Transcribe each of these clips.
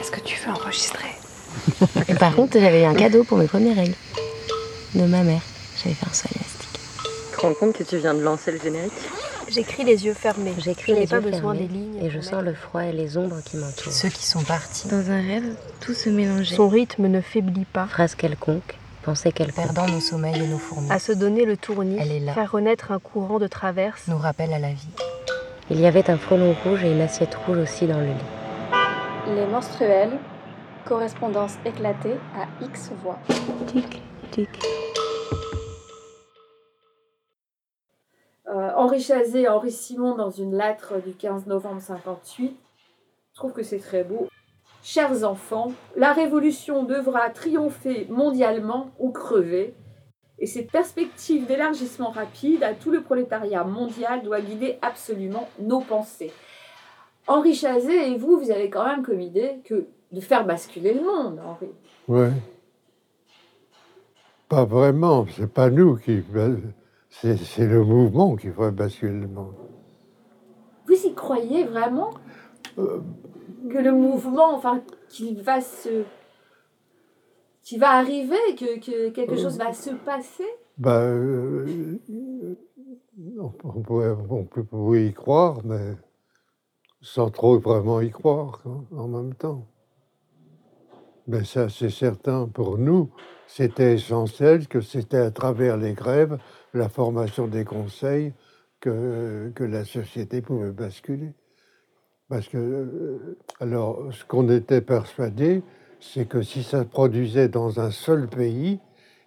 Est-ce que tu veux enregistrer Par contre, j'avais eu un cadeau pour mes premières règles. De ma mère. J'avais fait un soin élastique. Tu te rends compte que tu viens de lancer le générique J'écris les yeux fermés. J'écris Je n'ai les pas yeux besoin fermés des lignes. Et je sens le froid et les ombres qui m'entourent. Ceux qui sont partis. Dans un rêve, tout se mélangeait. Son rythme ne faiblit pas. Phrase quelconque, pensée quelconque. Perdant nos sommeils et nos fourmis, À se donner le tournis, Elle est là. faire renaître un courant de traverse. nous rappelle à la vie. Il y avait un frelon rouge et une assiette rouge aussi dans le lit. Les menstruels, correspondance éclatée à X voix. Tic, tic. Euh, Henri Chazet, Henri Simon dans une lettre du 15 novembre 58. Je trouve que c'est très beau. Chers enfants, la révolution devra triompher mondialement ou crever. Et cette perspective d'élargissement rapide à tout le prolétariat mondial doit guider absolument nos pensées. Henri Chazet et vous, vous avez quand même comme idée que de faire basculer le monde, Henri. Ouais. Pas vraiment, c'est pas nous qui. C'est c'est le mouvement qui fait basculer le monde. Vous y croyez vraiment Euh. que le mouvement, enfin, qu'il va se, qu'il va arriver, que, que quelque Euh. chose va se passer? Bah, euh, on, pourrait, on peut pourrait y croire, mais sans trop vraiment y croire en même temps. Mais ça, c'est certain pour nous, c'était essentiel que c'était à travers les grèves, la formation des conseils, que, que la société pouvait basculer. Parce que, euh, alors, ce qu'on était persuadé, c'est que si ça se produisait dans un seul pays,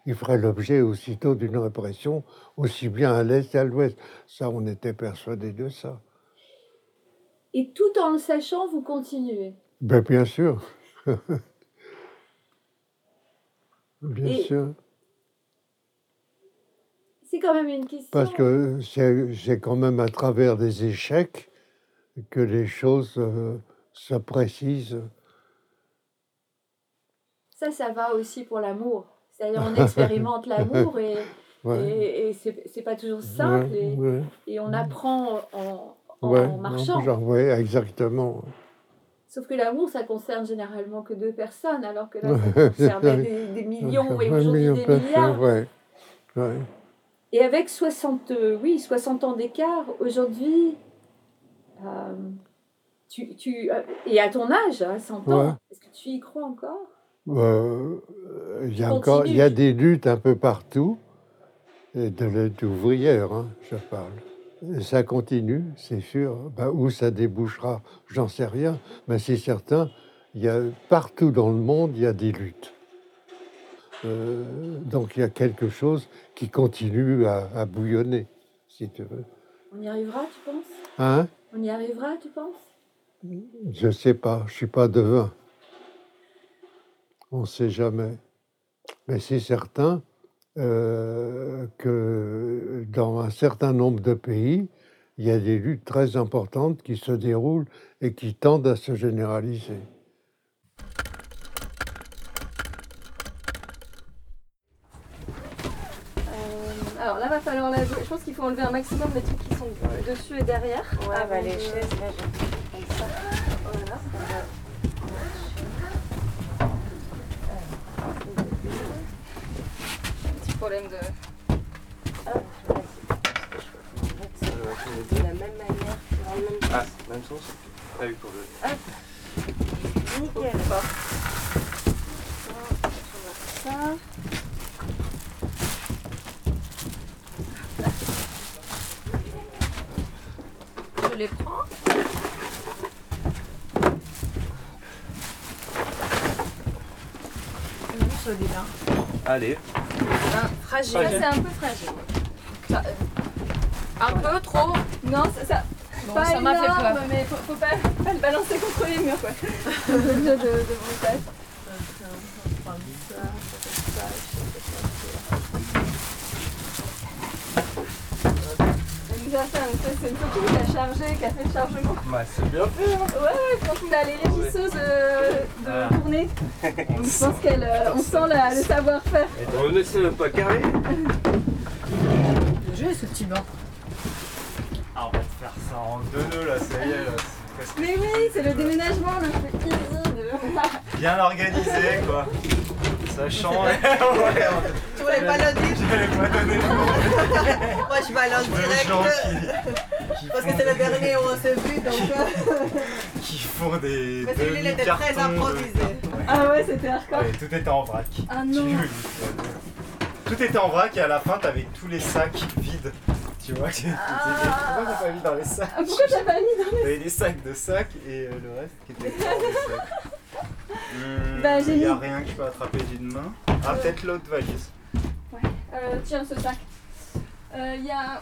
il ferait l'objet aussitôt d'une répression, aussi bien à l'est qu'à l'ouest. Ça, on était persuadé de ça. Et tout en le sachant, vous continuez. Ben, bien sûr. bien Et- sûr. C'est quand même une question. Parce que c'est quand même à travers des échecs que les choses euh, se précisent. Ça, ça va aussi pour l'amour. C'est-à-dire, on expérimente l'amour et, Ouais. et, et c'est c'est pas toujours simple Ouais, et, ouais, et on apprend en, en ouais, marchant. genre, ouais, exactement. Sauf que l'amour, ça concerne généralement que deux personnes, alors que là, ça ouais. des, des millions et aujourd'hui des milliards. ouais, ouais. Et avec 60, euh, oui, 60 ans d'écart, aujourd'hui, euh, tu, tu, euh, et à ton âge, hein, 100 ans, Ouais. est-ce que tu y crois encore? Euh, Il y a encore, y a des luttes un peu partout, et de lutte ouvrière, hein, je parle. Ça continue, c'est sûr. Ben, où ça débouchera, j'en sais rien, mais c'est certain, il y a partout dans le monde, il y a des luttes. Euh, donc il y a quelque chose qui continue à, à bouillonner, si tu veux. On y arrivera, tu penses? Hein? On y arrivera, tu penses? Je sais pas, je suis pas devin. On ne sait jamais. Mais c'est certain euh, que dans un certain nombre de pays, il y a des luttes très importantes qui se déroulent et qui tendent à se généraliser. Euh, alors là, va falloir la. Je pense qu'il faut enlever un maximum des trucs qui sont dessus et derrière. Ouais, bah, les de- chaises, là, j'ai comme ça. Voilà. De. De la même manière, dans le même Ah, même sens Ah oui, pour le. Nickel. Ça. Je les prends. Celui-là. Allez. Fragile. C'est un peu fragile. Ça, euh, un peu trop. Non, ça. ça Bon, pas ça m'a fait peur. mais faut, faut pas, pas le balancer contre les murs, quoi. de, de, de brutage. Elle nous a fait un espèce- c'est une photo qui a chargé, qui a fait le chargement. Bah, c'est bien fait, hein Ouais, ouais, quand on a les régisseuses euh, de Ah. tournée, on pense qu'elle, euh, on sent la- le savoir-faire. Et ton nez, c'est même pas carré jeu est ce petit banc. Ah, on va te faire ça en deux nœuds, là, ça y est, là. presque- Mais oui, c'est le déménagement, le easy de. bien organisé quoi. Sachant. ouais, Tu voulais pas le dire j'allais pas donner le nom. Moi je balance direct. Parce que c'est le dernier où on s'est vu donc. euh, qui font des. Mais celui-là il était très improvisé. Ah ouais, c'était hardcore. Ouais, tout était en vrac. Ah non. Tout était en vrac et à la fin t'avais tous les sacs vides. Tu vois, tu- pourquoi t'as pas mis dans les sacs Ah, pourquoi t'as pas mis dans T'avais des sacs de sacs et euh, le reste qui était sacs. Hmm, Bah, j'ai y a mis- rien que je peux attraper d'une main. Ah, peut-être l'autre valise. Euh, tiens, ce sac. Il y a.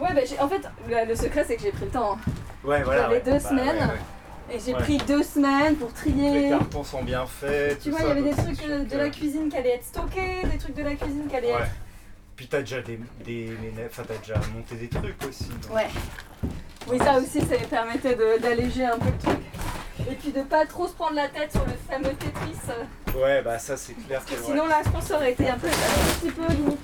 Ouais, bah. En fait, le, le secret, c'est que j'ai pris le temps. hein. Ouais, voilà. J'avais ouais. deux Bah, semaines. ouais, ouais. Et j'ai Ouais. pris deux semaines pour Les trier. cartons sont bien faits. Tu tout vois, il y avait des trucs euh, de que- la cuisine qui allaient être stockés, des trucs de la cuisine qui allaient Ouais. être. Puis t'as déjà des, des, enfin, t'as déjà monté des trucs aussi. donc- Ouais. Oui, ça aussi, ça me permettait d'alléger un peu le truc. Et puis de pas trop se prendre la tête sur le fameux Tetris. Ouais, bah ça c'est clair que. Parce que ouais. sinon, la réponse aurait été un, peu, un petit peu limite.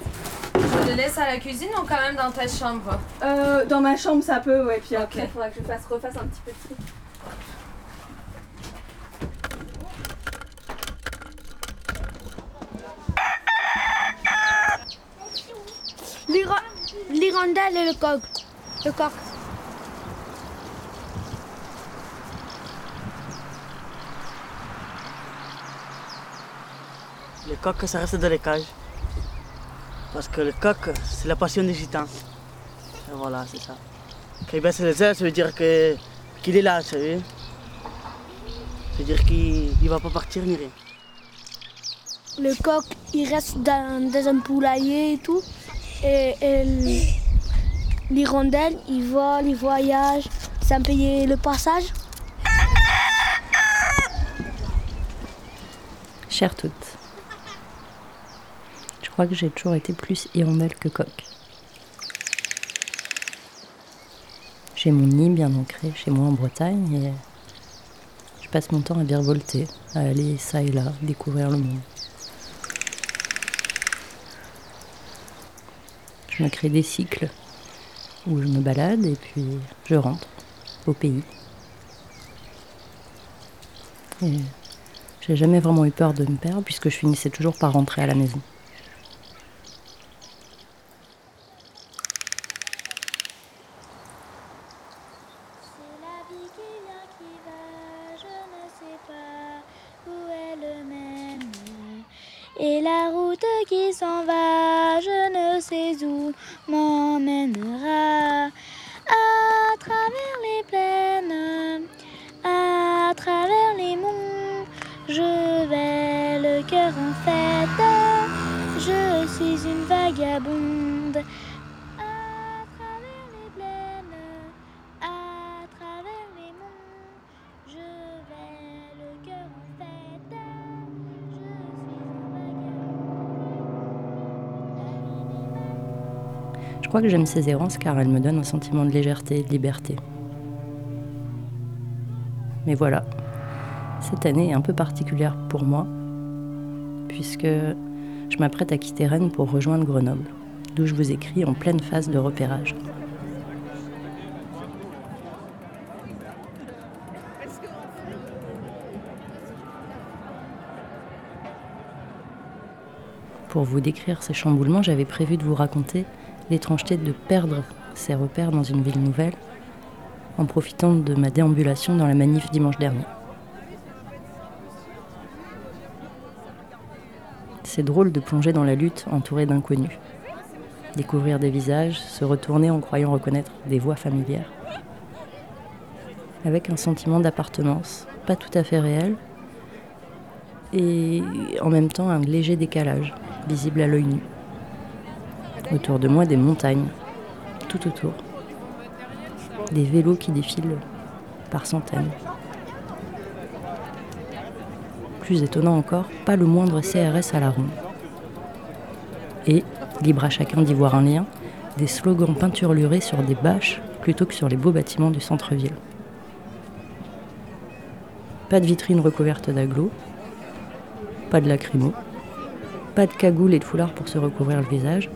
Je le laisse à la cuisine ou quand même dans ta chambre? Euh, dans ma chambre, ça peut, ouais. Puis après, il faudra que je fasse, refasse un petit peu de tri. L'hirondelle et le coq. Le coq. Le coq, ça reste dans les cages. Parce que le coq, c'est la passion des gitans. Et voilà, c'est ça. Quand il baisse les ailes, ça veut dire que- qu'il est là, tu sais. Ça veut dire qu'il ne va pas partir ni rien. Le coq, il reste dans, dans un poulailler et tout. Et, et l'hirondelle, il vole, il voyage sans payer le passage. Chère toute, je crois que j'ai toujours été plus hirondelle que coq. J'ai mon nid bien ancré chez moi en Bretagne et je passe mon temps à virevolter, à aller ça et là, découvrir le monde. Je me crée des cycles où je me balade et puis je rentre au pays. Et j'ai jamais vraiment eu peur de me perdre puisque je finissais toujours par rentrer à la maison. Crois que j'aime ces errances car elles me donnent un sentiment de légèreté et de liberté. Mais voilà, cette année est un peu particulière pour moi, puisque je m'apprête à quitter Rennes pour rejoindre Grenoble, d'où je vous écris en pleine phase de repérage. Pour vous décrire ces chamboulements, j'avais prévu de vous raconter l'étrangeté de perdre ses repères dans une ville nouvelle en profitant de ma déambulation dans la manif dimanche dernier. C'est drôle de plonger dans la lutte entouré d'inconnus. Découvrir des visages, se retourner en croyant reconnaître des voix familières. Avec un sentiment d'appartenance, pas tout à fait réel, et en même temps un léger décalage, visible à l'œil nu. Autour de moi, des montagnes, tout autour. Des vélos qui défilent par centaines. Plus étonnant encore, pas le moindre CRS à la ronde. Et, libre à chacun d'y voir un lien, des slogans peinturlurés sur des bâches plutôt que sur les beaux bâtiments du centre-ville. Pas de vitrine recouverte d'agglos, pas de lacrymo, pas de cagoule et de foulard pour se recouvrir le visage,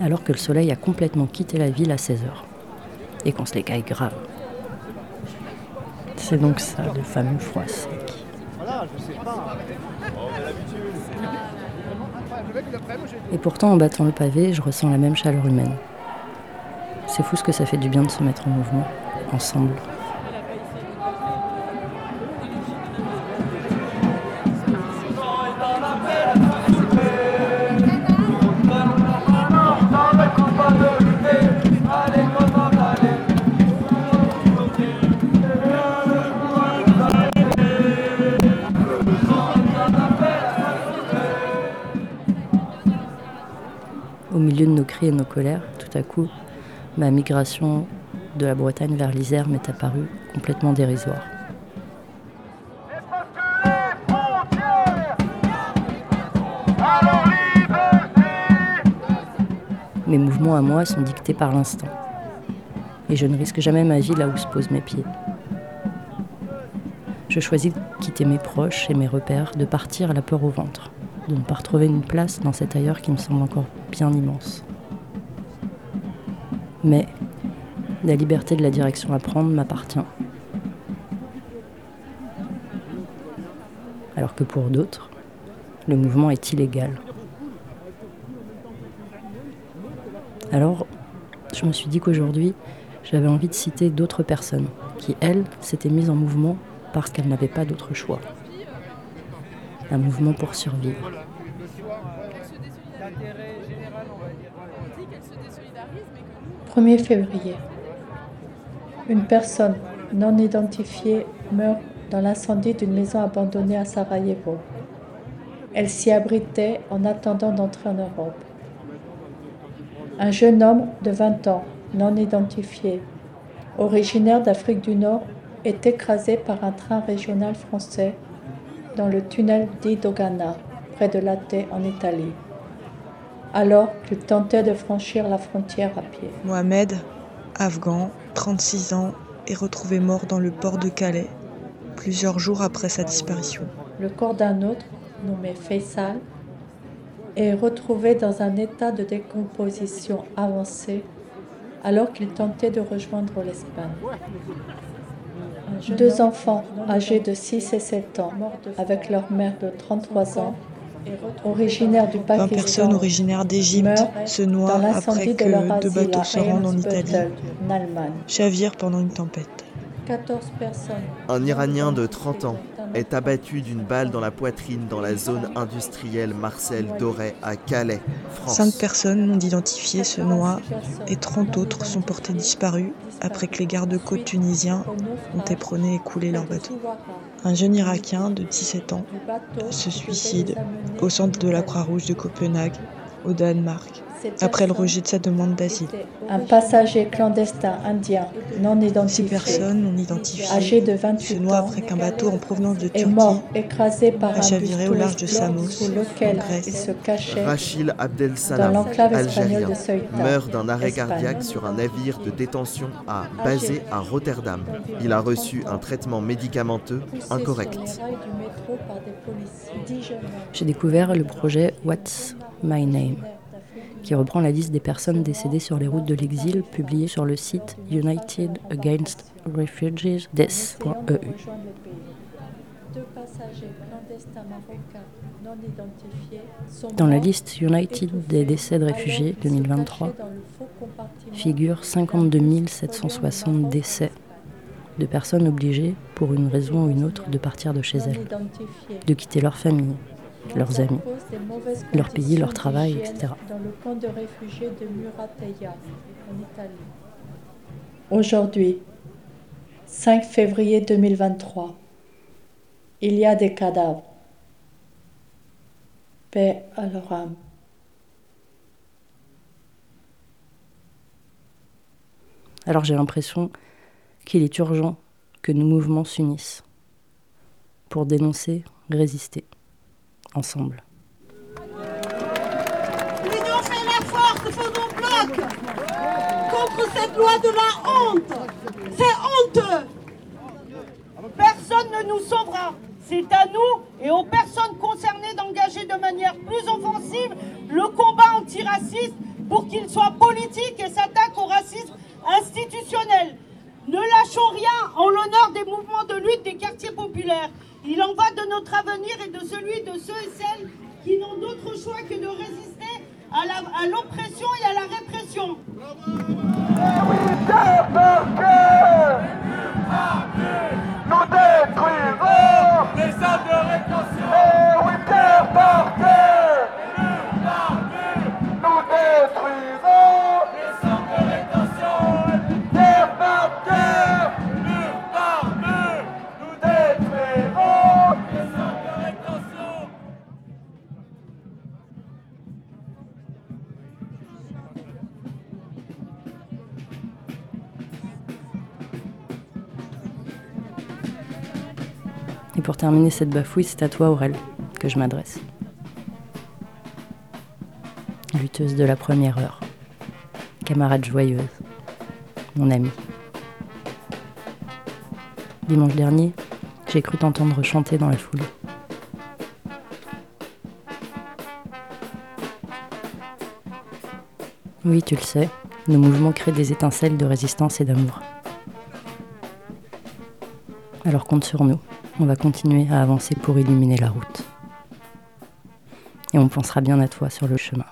alors que le soleil a complètement quitté la ville à 16h. Et qu'on se les caille grave. C'est donc ça, le fameux froid sec. Et pourtant, en battant le pavé, je ressens la même chaleur humaine. C'est fou ce que ça fait du bien de se mettre en mouvement, ensemble. Tout à coup, ma migration de la Bretagne vers l'Isère m'est apparue complètement dérisoire. Mes mouvements à moi sont dictés par l'instant. Et je ne risque jamais ma vie là où se posent mes pieds. Je choisis de quitter mes proches et mes repères, de partir à la peur au ventre, de ne pas retrouver une place dans cet ailleurs qui me semble encore bien immense. Mais la liberté de la direction à prendre m'appartient. Alors que pour d'autres, le mouvement est illégal. Alors, je me suis dit qu'aujourd'hui, j'avais envie de citer d'autres personnes qui, elles, s'étaient mises en mouvement parce qu'elles n'avaient pas d'autre choix. Un mouvement pour survivre. 1er février. Une personne non identifiée meurt dans l'incendie d'une maison abandonnée à Sarajevo. Elle s'y abritait en attendant d'entrer en Europe. Un jeune homme de 20 ans, non identifié, originaire d'Afrique du Nord, est écrasé par un train régional français dans le tunnel di Dogana, près de Latte en Italie, alors qu'il tentait de franchir la frontière à pied. Mohamed, afghan, 36 ans, est retrouvé mort dans le port de Calais, plusieurs jours après sa disparition. Le corps d'un autre, nommé Faisal, est retrouvé dans un état de décomposition avancé alors qu'il tentait de rejoindre l'Espagne. Deux enfants âgés de 6 et 7 ans, avec leur mère de 33 ans, originaires du 20 Pakistan, personnes originaires d'Égypte se noient après de que leur deux bateaux se rendent en Italie, en Allemagne. chavirent pendant une tempête. 14 personnes. Un Iranien de 30 ans est abattu d'une balle dans la poitrine dans la zone industrielle Marcel Doré à Calais, France. Cinq personnes non identifiées se noient et 30 autres sont portées disparues après que les gardes-côtes tunisiens ont éperonné et coulé leur bateau. Un jeune Irakien de 17 ans se suicide au centre de la Croix-Rouge de Copenhague, au Danemark, après le rejet de sa demande d'asile. Un passager clandestin indien non Six identifié, personnes non identifiées âgé de se 28 noient ans, après qu'un bateau en provenance de est Turquie mort écrasé par a un chaviré au large de Samos, sous lequel en Grèce. il se cachait Abdel-Salam, l'enclave espagnole algérien, de Ceuta, meurt d'un arrêt Espagne. cardiaque sur un navire de détention à, basé à Rotterdam. Il a reçu un traitement médicamenteux incorrect. J'ai découvert le projet What's My Name, qui reprend la liste des personnes décédées sur les routes de l'exil publiée sur le site United Against Refugees Death.eu. Dans la liste United des décès de réfugiés alors qu'ils se 2023 cachaient dans le faux compartiment figurent 52 760 décès de personnes obligées, pour une raison ou une autre, de partir de chez elles, de quitter leur famille, leurs amis, leur pays, leur travail, etc. Dans le camp de réfugiés de Murateya, en Italie. Aujourd'hui, 5 février 2023, il y a des cadavres. Paix à leur âme. Alors j'ai l'impression qu'il est urgent que nos mouvements s'unissent pour dénoncer, résister, ensemble. La force, faisons bloc contre cette loi de la honte. C'est honteux. Personne ne nous sauvera. C'est à nous et aux personnes concernées d'engager de manière plus offensive le combat antiraciste pour qu'il soit politique et s'attaque au racisme institutionnel. Ne lâchons rien en l'honneur des mouvements de lutte des quartiers populaires Il en va de notre avenir et de celui de ceux et celles qui n'ont d'autre choix que de résister à l'oppression et à la répression. Nous détruirons les hommes de rétention. Oui, terre par terre. Terminer cette bafouille, c'est à toi, Aurel, que je m'adresse. Lutteuse de la première heure, camarade joyeuse, mon amie. Dimanche dernier, j'ai cru t'entendre chanter dans la foule. Oui, tu le sais, nos mouvements créent des étincelles de résistance et d'amour. Alors compte sur nous, on va continuer à avancer pour illuminer la route. Et on pensera bien à toi sur le chemin.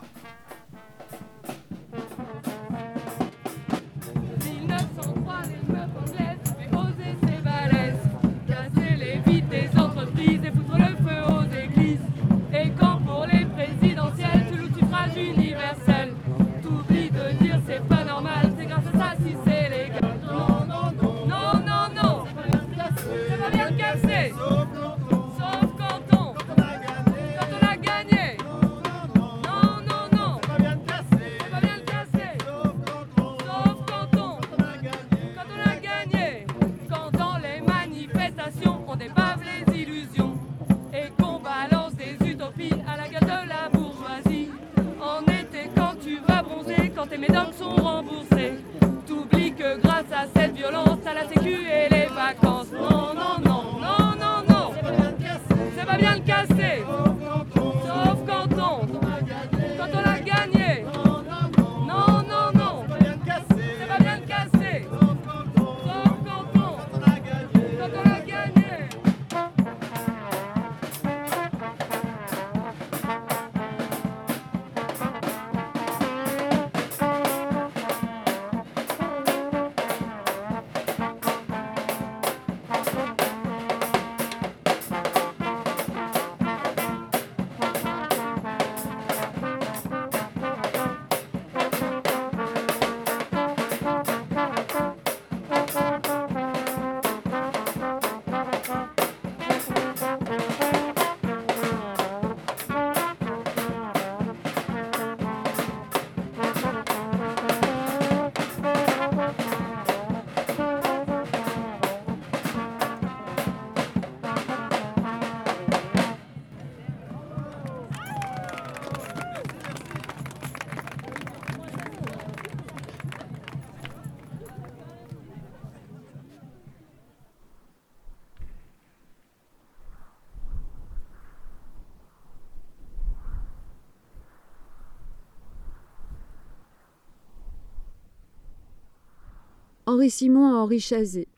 Henri Simon à Henri Chazé.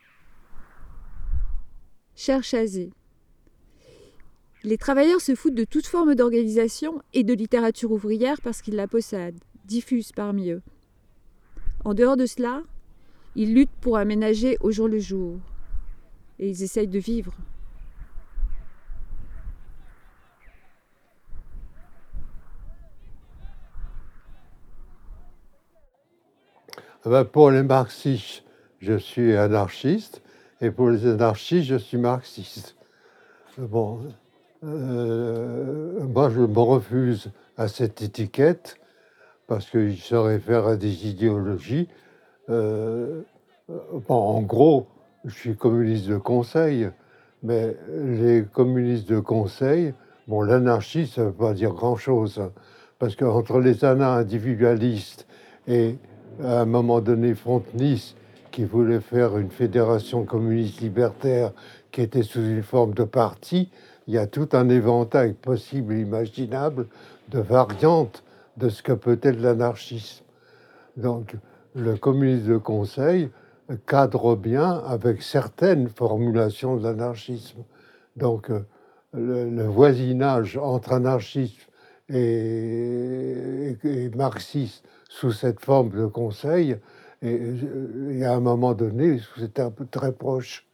Cher Chazé, les travailleurs se foutent de toute forme d'organisation et de littérature ouvrière parce qu'ils la possèdent, diffusent parmi eux. En dehors de cela, ils luttent pour aménager au jour le jour. Et ils essayent de vivre. Ah ben, pour les marxistes, je suis anarchiste, et pour les anarchistes, je suis marxiste. Bon, euh, moi, je me refuse à cette étiquette parce qu'il se réfère à des idéologies. Euh, bon, en gros, je suis communiste de conseil, mais les communistes de conseil, bon, l'anarchie, ça ne veut pas dire grand-chose, parce qu'entre les anards individualistes et à un moment donné Frontenis, qui voulait faire une fédération communiste libertaire qui était sous une forme de parti, il y a tout un éventail possible imaginable de variantes de ce que peut être l'anarchisme. Donc, le communisme de conseil cadre bien avec certaines formulations de l'anarchisme. Donc, euh, le, voisinage entre anarchisme et, et- sous cette forme de conseil, et, euh, et à un moment donné, c'était un peu très proche.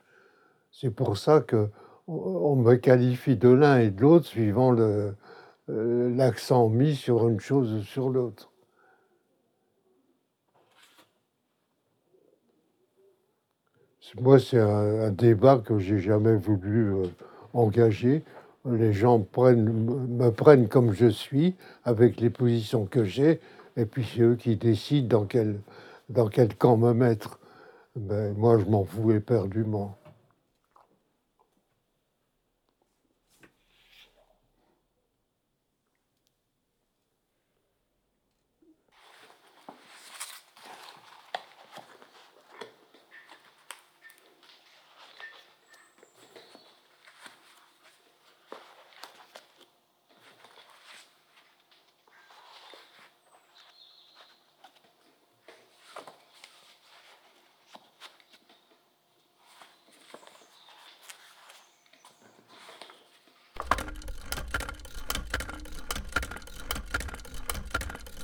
C'est pour ça que on- me qualifie de l'un et de l'autre suivant euh, l'accent mis sur une chose ou sur l'autre. Moi, c'est un, débat que j'ai jamais voulu euh, engager. Les gens prennent, me prennent comme je suis, avec les positions que j'ai, et puis c'est eux qui décident dans quel, dans quel camp me mettre. Ben, moi, je m'en fous éperdument.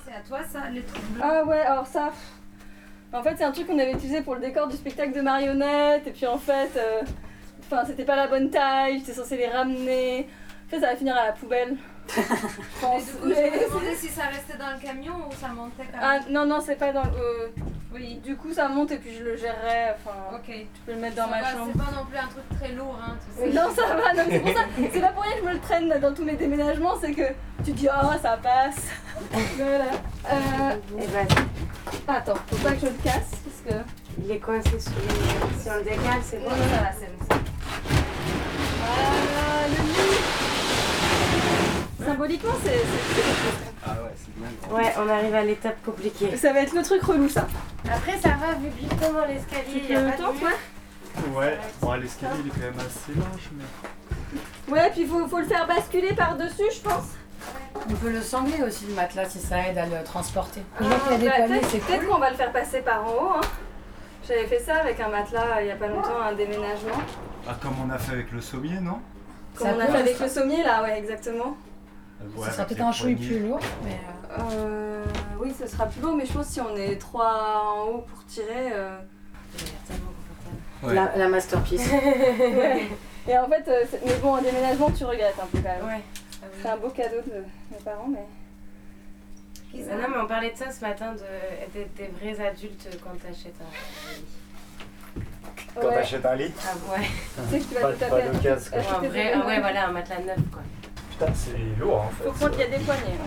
C'est à toi ça, les trucs bleus Ah ouais, alors ça. pff, En fait, c'est un truc qu'on avait utilisé pour le décor du spectacle de marionnettes. Et puis en fait, euh, enfin, c'était pas la bonne taille. J'étais censée les ramener. En fait, ça va finir à la poubelle. Je Mais pense. du coup, je me demandais si ça restait dans le camion ou ça montait quand Ah même. non, non, c'est pas dans le. euh, Oui, du coup, ça monte et puis je le gérerai. Enfin, Ok. tu peux le mettre dans Ça ma va, chambre. C'est pas non plus un truc très lourd, hein, tu sais. Non, ça va, non, c'est pour ça. C'est pas pour rien que je me le traîne dans tous mes déménagements, c'est que tu dis, oh, ça passe. voilà. Euh, Et ben, attends, faut pas que je le casse parce que. il est coincé sur les... Si on le décale, c'est bon. ça va, c'est bon. Voilà, le lit. Symboliquement, c'est. c'est- Ah ouais, c'est bien. Ouais, on arrive à l'étape compliquée. Ça va être le truc relou, ça. Après, ça va, vu que justement l'escalier, il y a le temps, toi? Ouais, bon, l'escalier il est quand même assez large, mais. Ouais, puis faut, faut le faire basculer par-dessus, je pense. On peut le sangler aussi le matelas si ça aide à le transporter. Je Ah, vois qu'il y a des bah, poignées, peut-être c'est peut-être cool. qu'on va le faire passer par en haut. Hein. J'avais fait ça avec un matelas euh, il y a pas longtemps, un déménagement. Ah, comme on a fait avec le sommier, non? Comme Ça on a fait avec ça- le sommier là, ouais, exactement. Ouais, Ça sera peut-être un poignées. plus lourd, mais euh, Euh, oui, ce sera plus lourd, mais je pense que si on est trois en haut pour tirer. euh, Ouais. La, la masterpiece. ouais. Et en fait, mais bon, en déménagement, tu regrettes un peu quand même. Ouais. C'est un beau cadeau de mes parents, mais. Ah non, mais on parlait de ça ce matin, de, des, des vrais adultes quand t'achètes un Quand Ouais. t'achètes un lit Ah ouais. Tu sais que tu vas Pas- tout à fait acheter un vrai, ah ouais, voilà, un matelas neuf quoi. Putain, c'est lourd en fait. Faut prendre qu'il y a des poignées.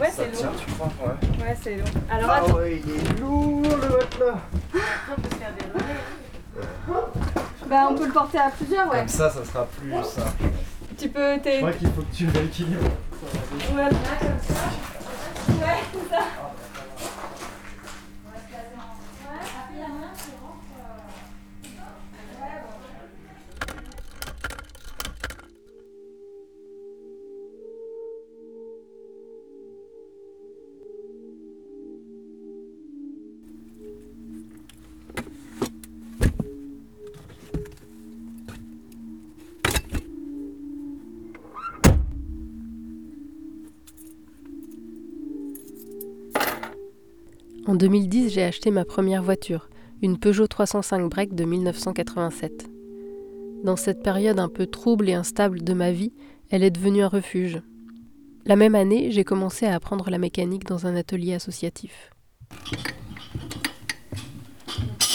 Ouais, c'est lourd. tu crois Ouais. Ouais, c'est lourd. Alors ah attends. ouais, il est lourd le matelas. On peut se faire des relais. Bah, on peut le porter à plusieurs, ouais. Comme ça, ça sera plus simple. Tu peux. Je crois qu'il faut que tu rééquilibres. Ouais, c'est ça. 对，是的。En 2010, j'ai acheté ma première voiture, une Peugeot 305 Break de 1987. Dans cette période un peu trouble et instable de ma vie, elle est devenue un refuge. La même année, j'ai commencé à apprendre la mécanique dans un atelier associatif.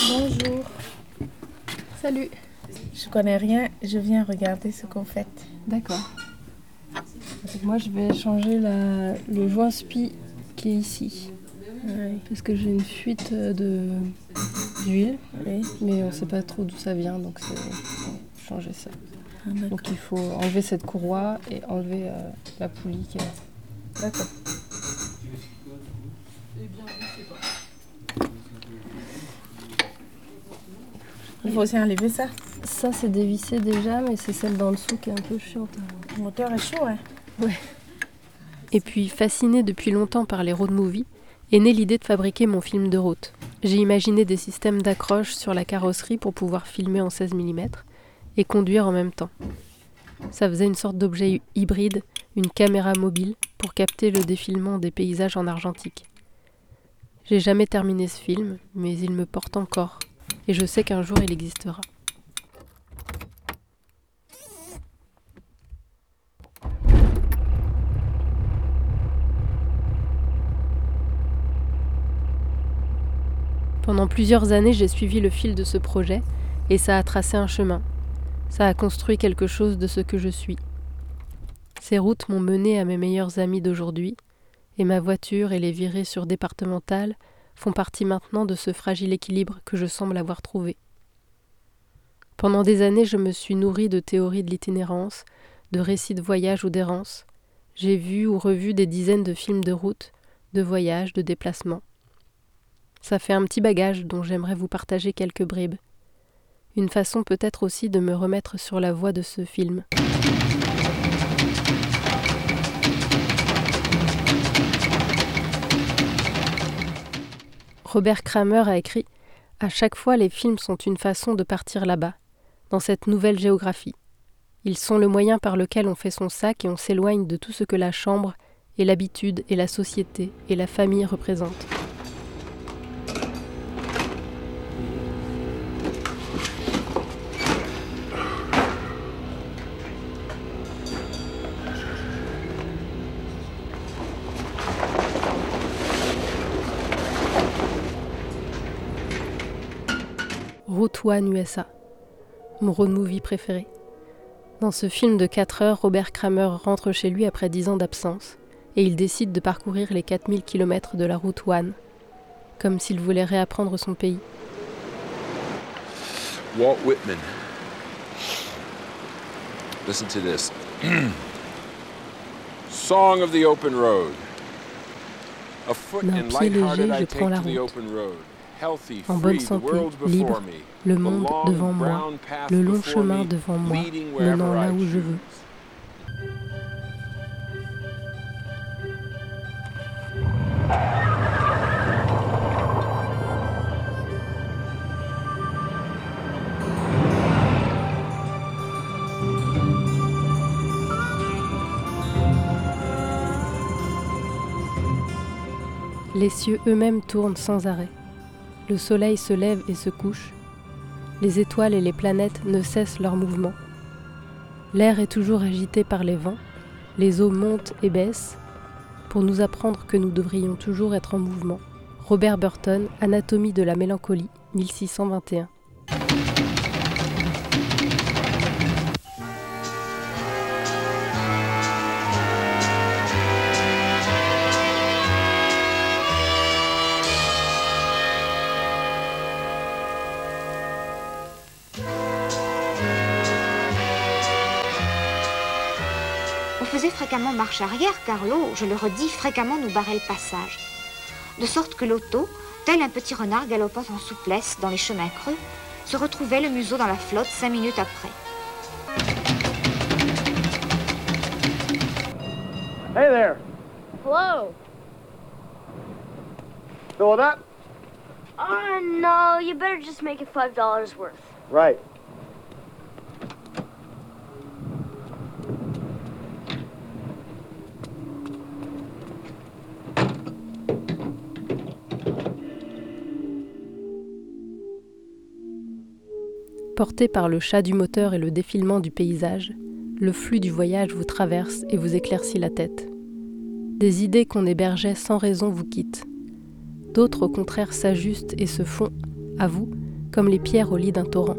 Bonjour. Salut. Je connais rien, je viens regarder ce qu'on fait. D'accord. Moi, je vais changer la- le joint SPI qui est ici. Parce que j'ai une fuite de d'huile, mais on ne sait pas trop d'où ça vient, donc c'est faut changer ça. donc il faut enlever cette courroie et enlever euh, la poulie qui est. D'accord. Il faut aussi enlever ça. Ça, c'est dévissé déjà, mais c'est celle d'en dessous qui est un peu chiante. Le moteur est chaud, hein. Ouais. Et puis, fascinée depuis longtemps par les road movies, est née l'idée de fabriquer mon film de route. J'ai imaginé des systèmes d'accroche sur la carrosserie pour pouvoir filmer en 16 mm et conduire en même temps. Ça faisait une sorte d'objet hybride, une caméra mobile, pour capter le défilement des paysages en argentique. J'ai jamais terminé ce film, mais il me porte encore, et je sais qu'un jour il existera. Pendant plusieurs années, j'ai suivi le fil de ce projet et ça a tracé un chemin. Ça a construit quelque chose de ce que je suis. Ces routes m'ont mené à mes meilleurs amis d'aujourd'hui et ma voiture et les virées sur départementales font partie maintenant de ce fragile équilibre que je semble avoir trouvé. Pendant des années, je me suis nourrie de théories de l'itinérance, de récits de voyage ou d'errance. J'ai vu ou revu des dizaines de films de route, de voyage, de déplacement. Ça fait un petit bagage dont j'aimerais vous partager quelques bribes. Une façon peut-être aussi de me remettre sur la voie de ce film. Robert Kramer a écrit À chaque fois, les films sont une façon de partir là-bas, dans cette nouvelle géographie. Ils sont le moyen par lequel on fait son sac et on s'éloigne de tout ce que la chambre et l'habitude et la société et la famille représentent. One USA, mon road movie préféré. Dans ce film de 4 heures, Robert Kramer rentre chez lui après 10 ans d'absence et il décide de parcourir les 4000 km de la route One, comme s'il voulait réapprendre son pays. Walt Whitman. Listen to this. Song of the open road. D'un pied léger, je prends la route. En bonne santé, libre. Le monde devant moi, le long chemin devant moi, menant là où je veux. Les cieux eux-mêmes tournent sans arrêt. Le soleil se lève et se couche. Les étoiles et les planètes ne cessent leur mouvement. L'air est toujours agité par les vents, les eaux montent et baissent, pour nous apprendre que nous devrions toujours être en mouvement. Robert Burton, Anatomie de la mélancolie, 1621. Faisait fréquemment marche arrière car l'eau, je le redis, fréquemment nous barrait le passage. De sorte que l'auto, tel un petit renard galopant en souplesse dans les chemins creux, se retrouvait le museau dans la flotte cinq minutes après. Hey there. Hello. Fill it up? Oh, no, you better just make it $5 worth. Right. Porté par le chat du moteur et le défilement du paysage, le flux du voyage vous traverse et vous éclaircit la tête. Des idées qu'on hébergeait sans raison vous quittent. D'autres au contraire s'ajustent et se font, à vous, comme les pierres au lit d'un torrent.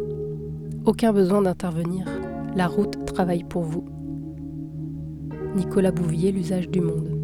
Aucun besoin d'intervenir, la route travaille pour vous. Nicolas Bouvier, l'usage du monde.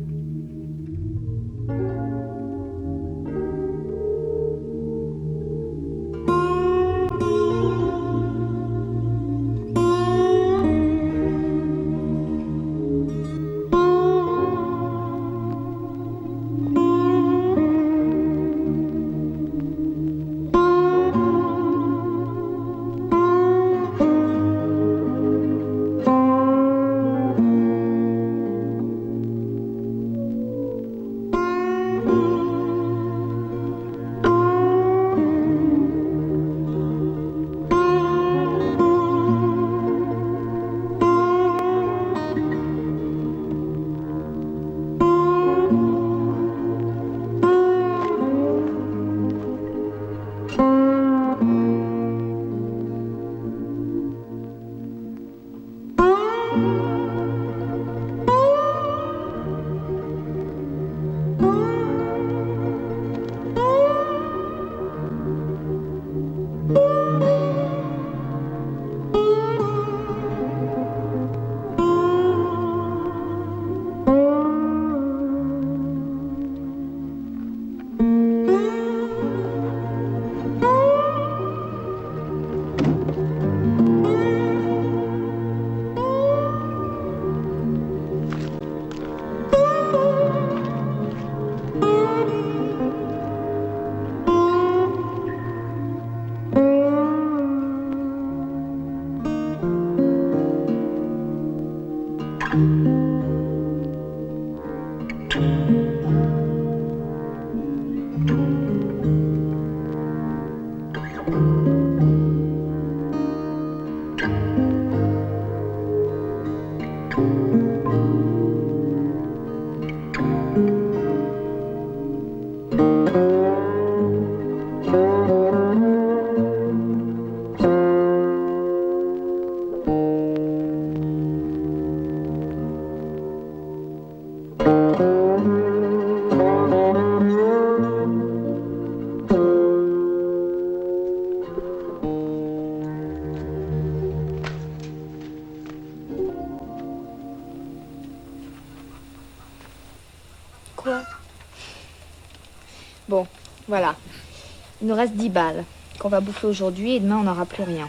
Il nous reste 10 balles qu'on va bouffer aujourd'hui et demain on n'aura plus rien.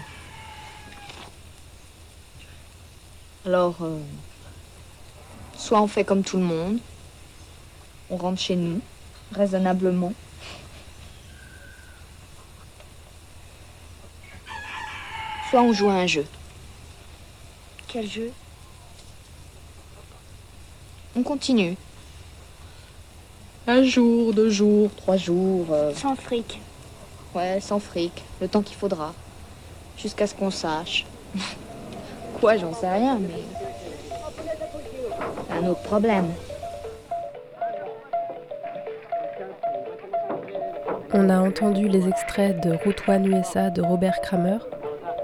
Alors, euh, soit on fait comme tout le monde, on rentre chez nous, raisonnablement. Soit on joue à un jeu. Quel jeu? On continue. Un jour, deux jours, trois jours. euh, Sans fric. Ouais, sans fric, le temps qu'il faudra. Jusqu'à ce qu'on sache. Quoi, j'en sais rien, mais. Un autre problème. On a entendu les extraits de Route One USA de Robert Kramer,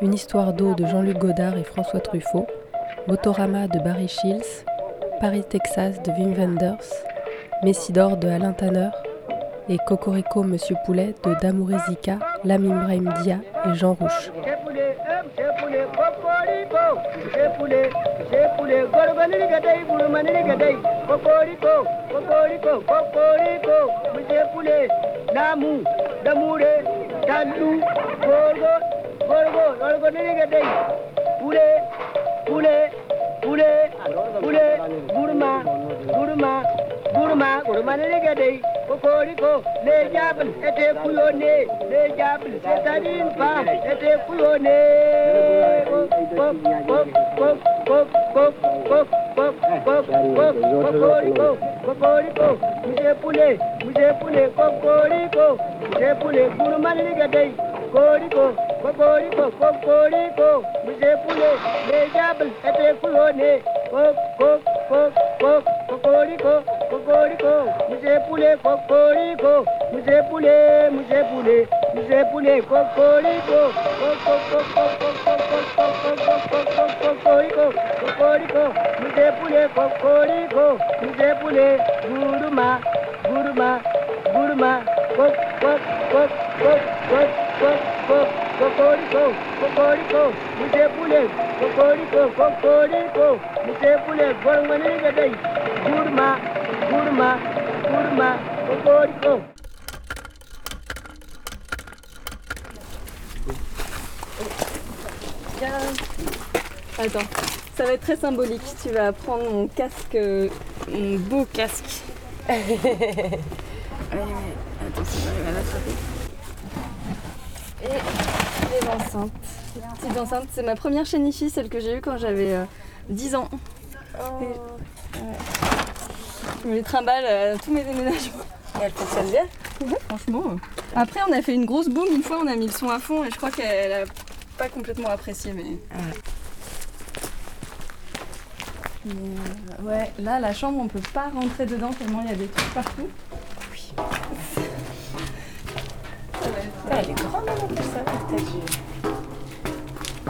Une histoire d'eau de Jean-Luc Godard et François Truffaut, Motorama de Barry Shields, Paris, Texas de Wim Wenders, Messidor de Alain Tanner et Cocorico Monsieur Poulet de Damouri Zika, Lamine Brahim Dia et Jean Rouche. ma goro manere gede kokoriko ne jabin ete kuyo ne ne jabin setarin fa ete kuyo ne kokoriko kokoriko muje pule muje pule kokoriko muje pule goro manere gede kokoriko kokoriko kokoriko muje pule ne jabin ete kuyo ne kok kok kok kok kokoriko cocoricô, musê pulê, cocoricô, musê pulê, musê pulê, musê pulê, cocoricô, cocoricô, cocoricô, musê cocorico, cocoricô, musê pulê, gurumá, gurumá, gurumá, coc, coc, coc, coc, coc, coc, coc, cocoricô, cocoricô, musê pulê, cocoricô, cocoricô, musê pulê, guanguanê, bem, gurumá, Attends, ça va être très symbolique. Tu vas prendre mon casque, mon beau casque. Allez, attends, à l'attraper. Et les enceintes. Les petites enceintes, c'est ma première chaîne IFI, celle que j'ai eue quand j'avais euh, 10 ans. Et, ouais. Je me les trimballe à tous mes déménagements. Et elle fonctionne bien Ouais, franchement. euh. Après, on a fait une grosse boom une fois, on a mis le son à fond et je crois qu'elle a pas complètement apprécié, mais. Mais, euh, ouais, là, la chambre, on peut pas rentrer dedans tellement il y a des trucs partout. Oui. Ça Elle est grande plus ça, peut-être.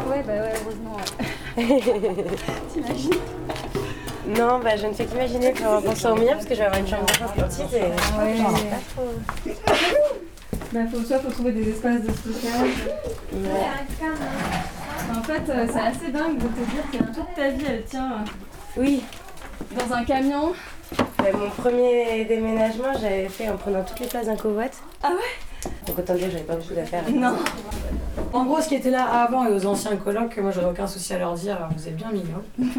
Ouais, bah ouais, heureusement. ouais. T'imagines? Non, bah je ne fais qu'imaginer pour penser au mien parce que je vais avoir une chambre peu petite et Ouais. ai pas trop. Bah, faut, soit faut trouver des espaces de stockage. En fait, euh, c'est assez dingue de te dire que toute ta vie, elle tient euh, Oui. dans un camion. Bah, mon premier déménagement, j'avais fait en prenant toutes les places d'un covoit. Ah ouais? Donc autant dire que j'avais pas beaucoup d'affaires. Non. En gros, ce qui était là avant et aux anciens colocs, moi j'aurais aucun souci à leur dire, vous êtes bien mignons.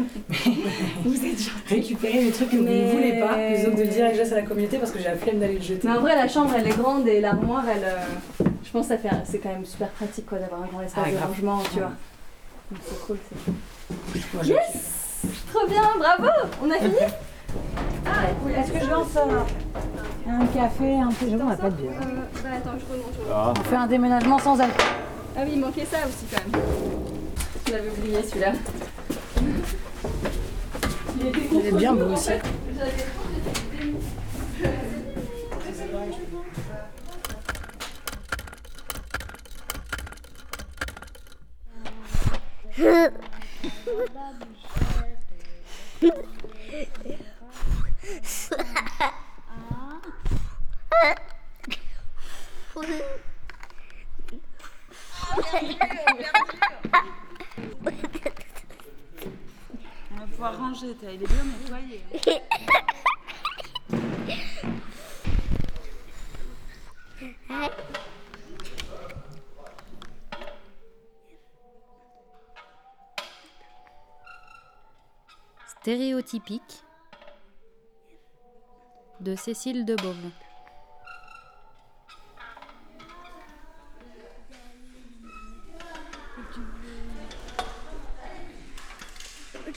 Vous êtes gentil. Récupérez les trucs que vous ne voulez pas, plutôt que de le dire que je laisse à la communauté parce que j'ai la flemme d'aller le jeter. Mais en vrai, la chambre, elle est grande et l'armoire, elle. euh, je pense que ça fait un- c'est quand même super pratique quoi, d'avoir un grand espace Ah, de grave. rangement, tu vois. Donc c'est cool, Moi, Yes Trop bien, bravo On a fini? Est-ce que je lance un, un café, un thé On n'a pas de bière. Euh, bah attends, je remonte. je remonte. Ah. On fait un déménagement sans alcool. Ah oui, il manquait ça aussi quand même. Je l'avais oublié celui-là. Il est bien beau aussi. On va pouvoir ranger, t'as- il est bien nettoyé. Stéréotypique de Cécile de Beauvais.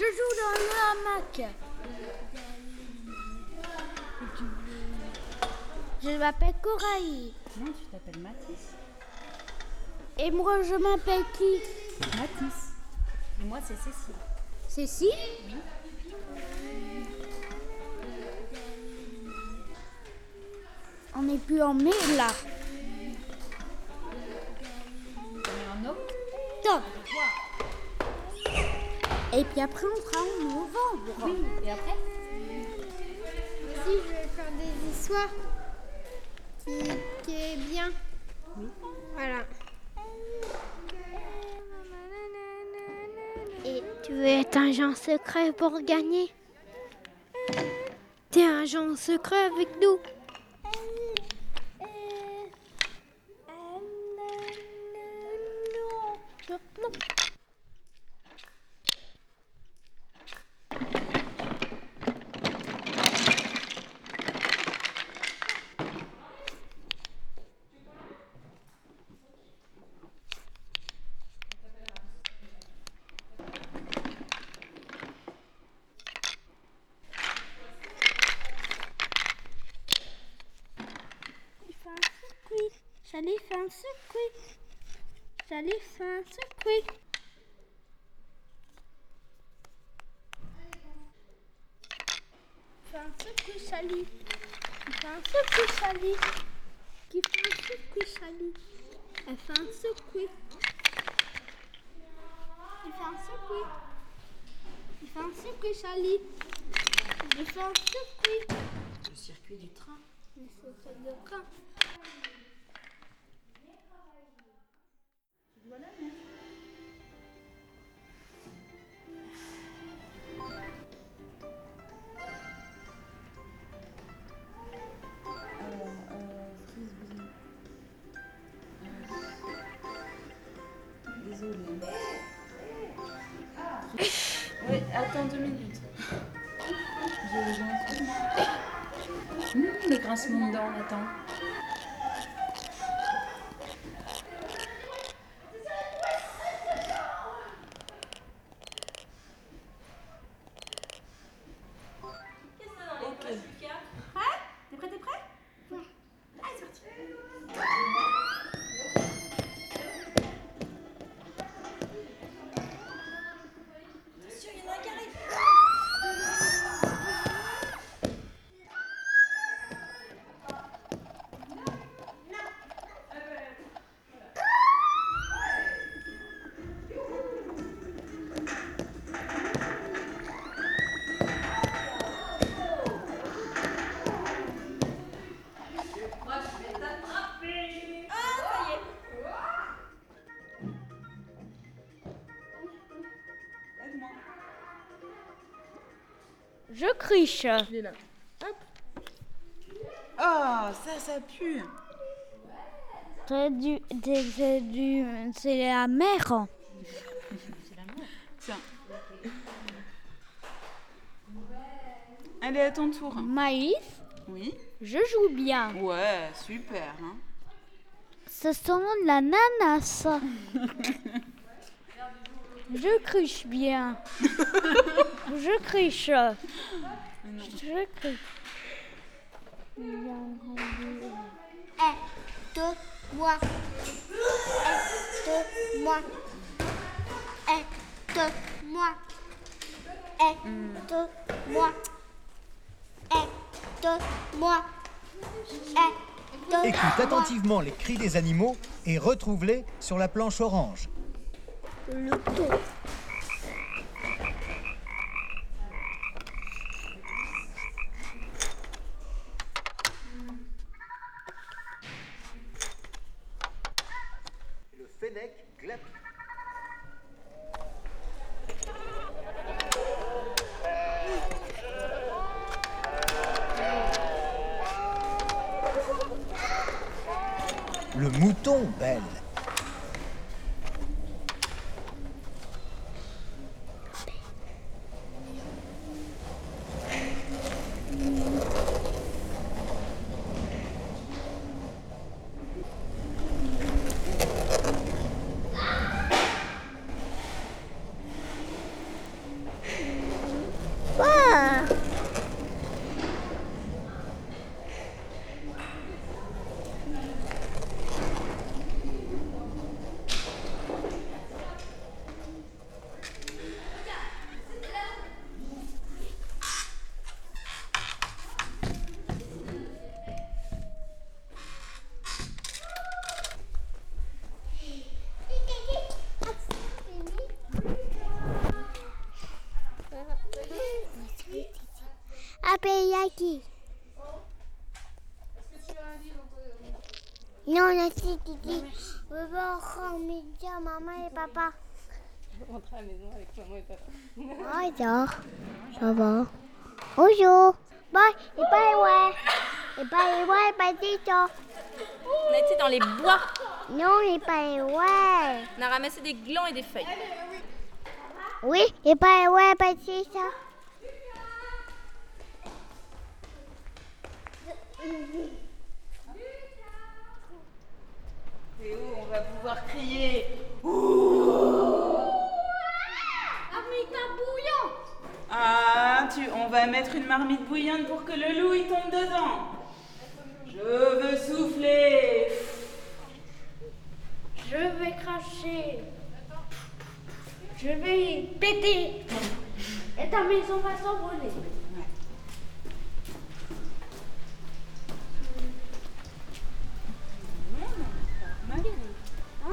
Je joue dans le hamac. Je m'appelle Coralie. Non, tu t'appelles Mathis? Et moi, je m'appelle qui? Mathis. Et moi, c'est Cécile. Cécile? On n'est plus en mai là. On est en octobre. Top. Et puis après, on sera en novembre. Oui, et après Aussi, je vais faire des histoires qui, qui est bien. Voilà. Et tu veux être un agent secret pour gagner? T'es un agent secret avec nous. Il fait un circuit. J'allais faire un circuit. J'allais faire un. Il fait un circuit, Charlie. Il fait un circuit, Charlie. Qui fait un circuit, Charlie. Elle fait un circuit. Il fait un circuit. Il fait un circuit, Charlie. Il fait un circuit. Le circuit du train. Le circuit de train. Attends deux minutes. Hum, le grincement de dents, on Je criche. Il est là. Hop. Oh, ça, ça pue. C'est du, c'est- c'est du, c'est la mer. Tiens. Allez, à ton tour. Maïs. Oui. Je joue bien. Ouais, super. Hein. Ce sont l'ananas. Je cruche bien. je criche. Je crie. Aide-moi. Aide-moi. Aide-moi. Aide-moi. Aide-moi. Aide-moi. Écoute attentivement les cris des animaux et retrouve-les sur la planche orange. Le taux. Le fennec glapit. Le mouton belle. Ah. Apeyaki. Non, Je veux rentrer à maman et papa. Je vais rentrer à la maison avec maman et papa. Bonjour. Ça va. Bonjour. Bye. Et bye, ouais. Et bye, ouais, bye, Tito. On a été dans les bois. Non, et bye, ouais. On a ramassé des glands et des feuilles. Oui, et bye, ouais, bye, Tito. On va pouvoir crier. Marmite bouillant. Ah, tu, on va mettre une marmite bouillante pour que le loup il tombe dedans. Je veux souffler. Je vais cracher. Je vais péter. Et ta maison va s'envoler.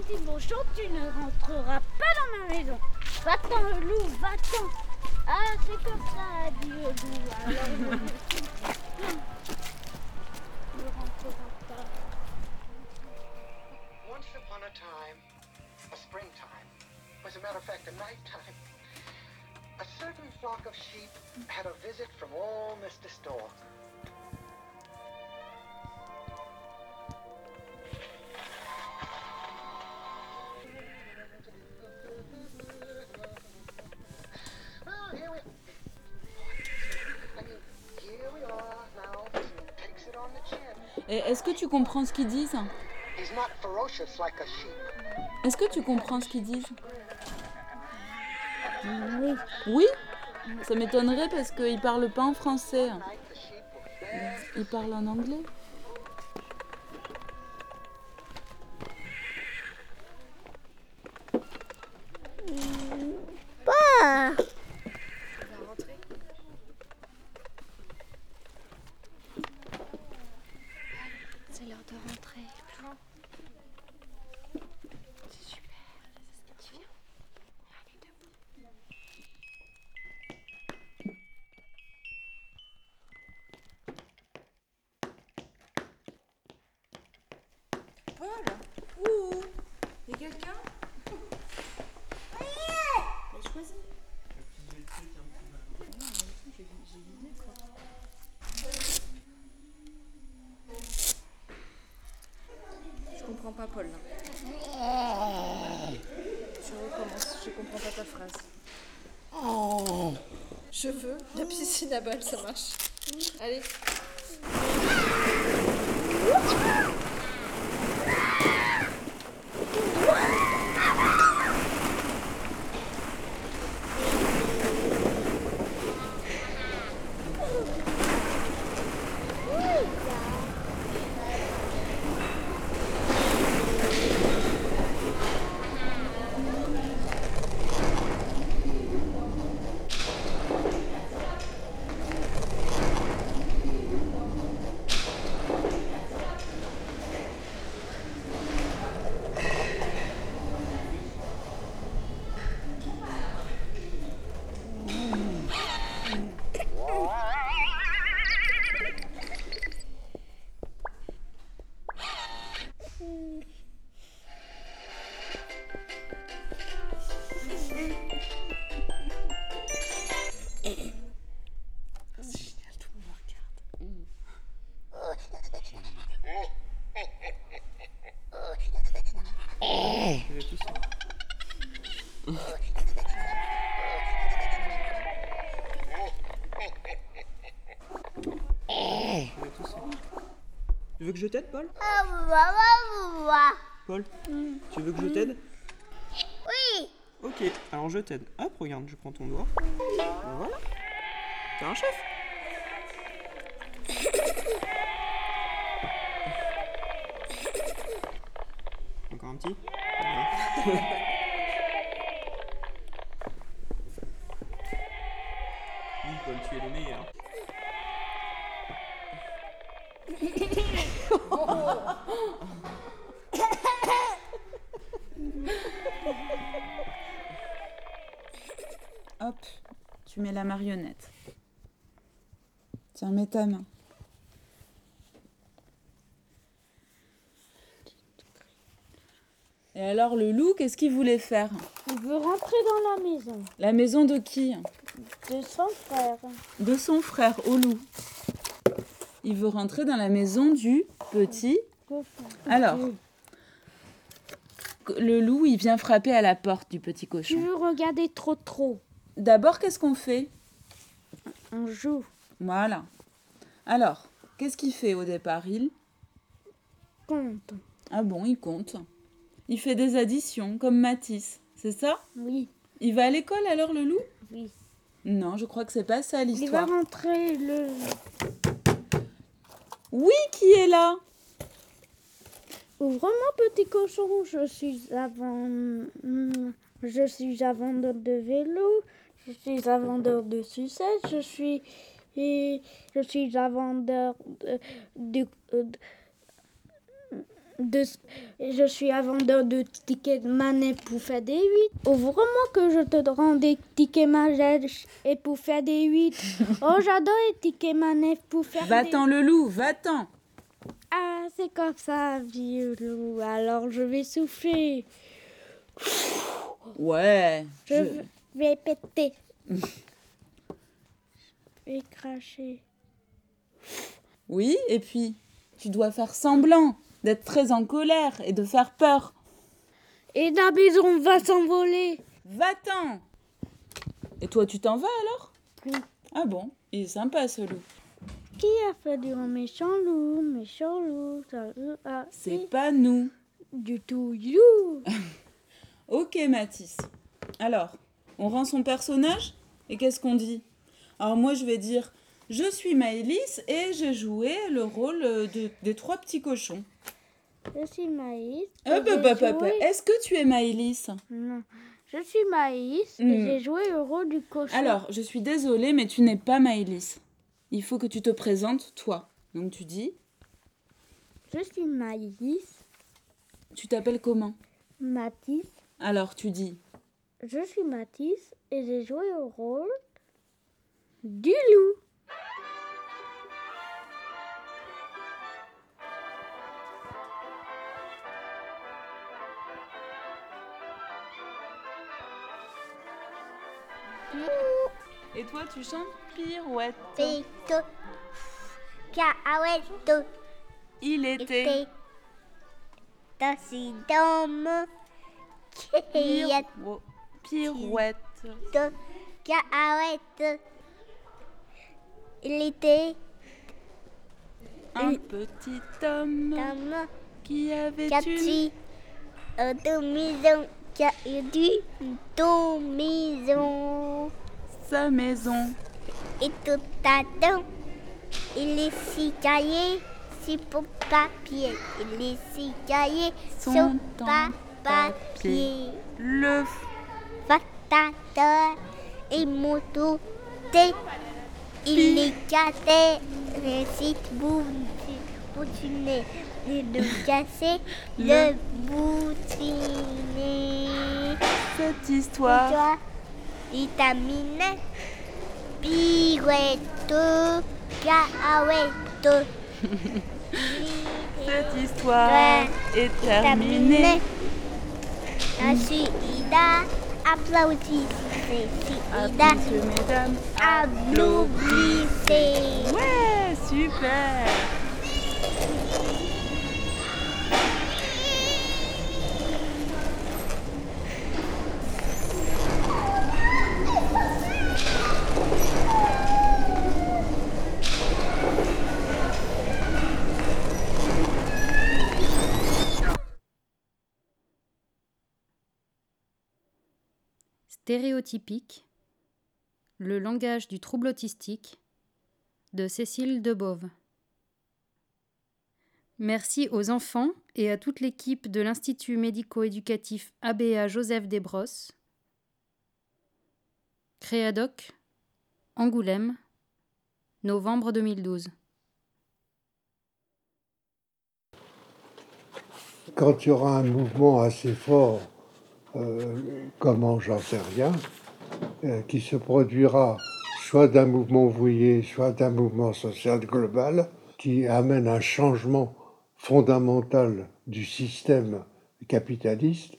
Anti-Beauchamp, tu ne rentreras pas dans ma maison. Va-t'en, loup, va-t'en. Ah, c'est comme ça, dit le loup. Alors, ne rentrera pas. Once upon a time, a springtime, as a matter of fact, a nighttime, a certain flock of sheep had a visit from old Mr. Stork. Est-ce que tu comprends ce qu'ils disent. Est-ce que tu comprends ce qu'ils disent Oui. Oui Ça m'étonnerait parce qu'ils parlent pas en français. Ils parlent en anglais. Pas. C'est l'heure de rentrer. C'est super. Tu viens Allez, debout. Paul Ouh Y'a quelqu'un T'as choisi Je comprends pas, Paul. là. Je recommence, je comprends pas ta phrase. Cheveux, balles, ça marche. Allez. Je t'aide, Paul Paul, tu veux que je t'aide Oui. Ok, alors je t'aide. Hop, regarde, je prends ton doigt. Voilà. T'es un chef. Encore un petit. Oui, Paul, tu es le meilleur. Hop, tu mets la marionnette. Et alors, le loup, qu'est-ce qu'il voulait faire? Il veut rentrer dans la maison. La maison de qui? De son frère. De son frère, au loup. Il veut rentrer dans la maison du petit. Alors, le loup, il vient frapper à la porte du petit Tu cochon. veux regarder trop trop. D'abord, qu'est-ce qu'on fait? On joue. Voilà. Alors, qu'est-ce qu'il fait au départ Il Compte. Ah bon, il compte. Il fait des additions, comme Matisse. C'est ça? Oui. Il va à l'école alors, le loup? Oui. Non, je crois que c'est pas ça Il va l'histoire. rentrer le. Oui, qui est là? Ouvre-moi, petit cochon. Je suis avant. Je suis un vendeur de vélo. Je suis un vendeur de sucettes. Je suis. Et je suis un vendeur de. de, de- je suis un vendeur de tickets manège pour faire des 8. Ouvre-moi que je te rends des tickets manège et pour faire des 8. oh, j'adore les tickets manège pour faire des Va-t'en, le loup, va-t'en ah, c'est comme ça, vieux loup. Alors je vais souffler. Ouais. Je, je- vais péter. vais cracher. Oui, et puis, tu dois faire semblant d'être très en colère et de faire peur. Et la maison va s'envoler. Va-t'en Et toi, tu t'en vas alors? Oui. Ah bon? Il est sympa ce loup. Qui a fait du méchant loup, méchant loup, C'est pas nous. du tout you. Ok, Mathis. Alors, on rend son personnage et qu'est-ce qu'on dit? Alors moi, je vais dire, je suis Maëlys et j'ai joué le rôle euh, de, des trois petits cochons. Je suis Maïs. J'ai hop, hop. joué- Est-ce que tu es Maëlys? Non. Je suis Maïs Hmm. et j'ai joué le rôle du cochon. Alors, je suis désolée, mais tu n'es pas Maëlys. Il faut que tu te présentes toi. Donc tu dis, Je suis Maïs, tu t'appelles comment? Mathis. Alors tu dis, Je suis Mathis et j'ai joué le rôle du loup. Et toi, tu chantes pirouette. Pito, cacahuète, Il était. Tassi d'homme, Piro- oh, Pirouette. cacahuète. Il était Un petit homme qui avait une... euh, deux maisons, qui a eu deux maisons. sa maison. Et tout à temps, il est six cahiers, six pour papier. Il est six cahiers, Sont sur en pa- papier. papier. Le Fatateur et moto Il est cassé, le site boutiné. Et de casser le boutiné. cette histoire. Toi, vitamine, pirouette, cacahuète. Cette histoire est terminée. Suis Ida, applaudissez. Ida, Messieurs, mesdames, applaudissez. Ouais, super. Stéréotypique, le langage du trouble autistique de Cécile Debove. Merci aux enfants et à toute l'équipe de l'Institut médico-éducatif ABA Joseph Desbrosses. Créadoc, Angoulême, novembre 2012. Quand il y aura un mouvement assez fort, comment j'en sais rien, euh, qui se produira soit d'un mouvement ouvrier, soit d'un mouvement social global, qui amène un changement fondamental du système capitaliste,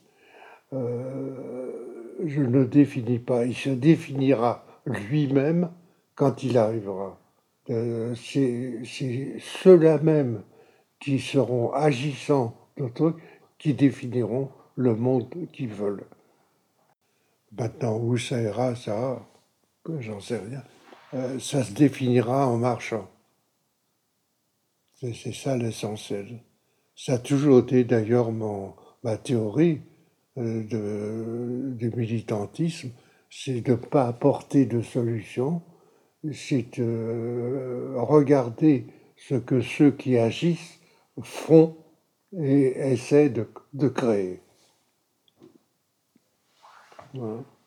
euh, je ne définis pas. Il se définira lui-même quand il arrivera. Euh, c'est ceux-là même qui seront agissants trucs qui définiront le monde qu'ils veulent. Maintenant, où ça ira, ça, j'en sais rien. Euh, ça se définira en marchant. C'est ça l'essentiel. Ça a toujours été d'ailleurs ma théorie euh, de, du militantisme, c'est de ne pas apporter de solution, c'est de euh, regarder ce que ceux qui agissent font et essaient de, de créer. Voilà.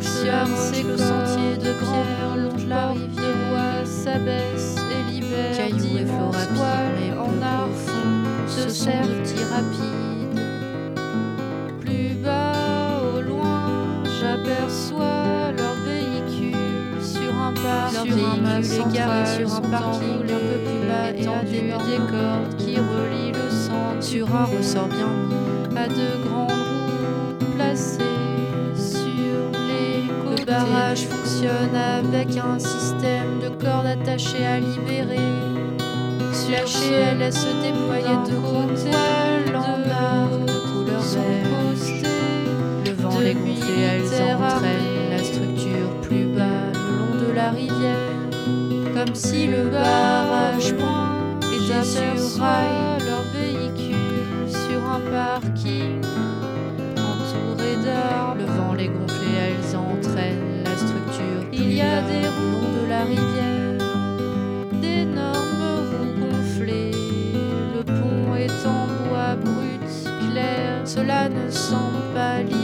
C'est que le sentier de pierre longe la rivière, bois s'abaisse et l'hiver Cailloux et toiles mais en arc se serrent de petits rapides. Plus bas au loin, j'aperçois leur véhicule sur un parc, sur un mât central sur un parking un peu plus bas et à des des cordes qui relient le centre. Sur un ressort bien. À de grandes roues placées les. Le barrage fonctionne avec un système de cordes attachées à libérer. Sur elle laisse se déployer de côté en arc de couleur verte. Le vent les gonfle et elles entraînent la structure plus bas le long de la rivière. Comme si le barrage point était sur rail leur véhicule sur un parking il y a des ronds de la rivière, d'énormes ronds gonflés. Le pont est en bois brut clair, cela ne semble pas lié.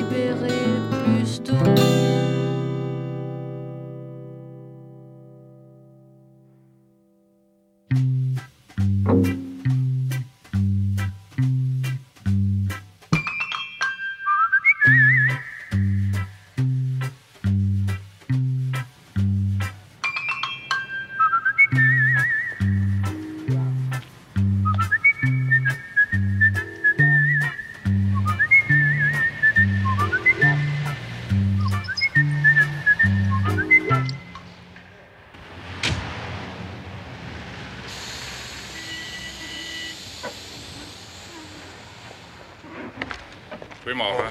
Goedemorgen.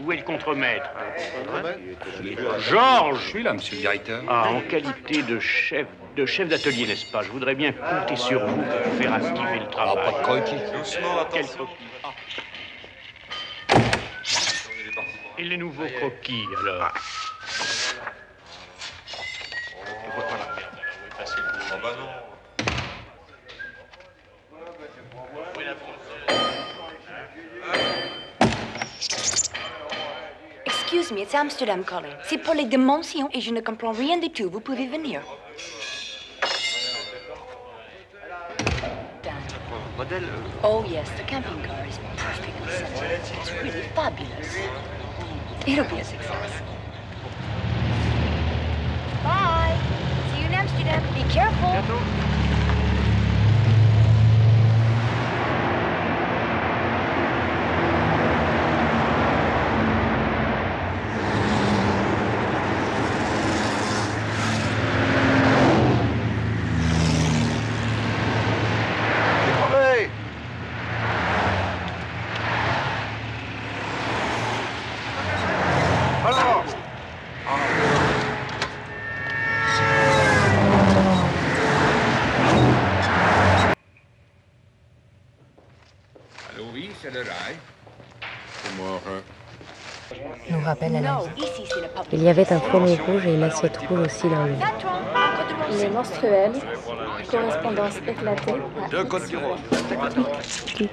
Où est le contremaître Georges. Je suis là, monsieur le directeur. Ah, en qualité de chef de chef d'atelier, n'est-ce pas? Je voudrais bien compter sur vous pour faire activer le travail. pas de croquis. Doucement, Quel croquis Et les nouveaux croquis, alors? It's Amsterdam calling. C'est pour les dimensions et je ne comprends rien du tout. Vous pouvez venir. Modèle Oh yes, the camping car is perfectly set. It's really fabulous. It'll be a success. Bye. See you in Amsterdam. Be careful. À. Il y avait un fourneau rouge et une assiette rouge aussi dans le lit. Les menstruels, correspondance éclatée à Deux côtes du rose. Tic,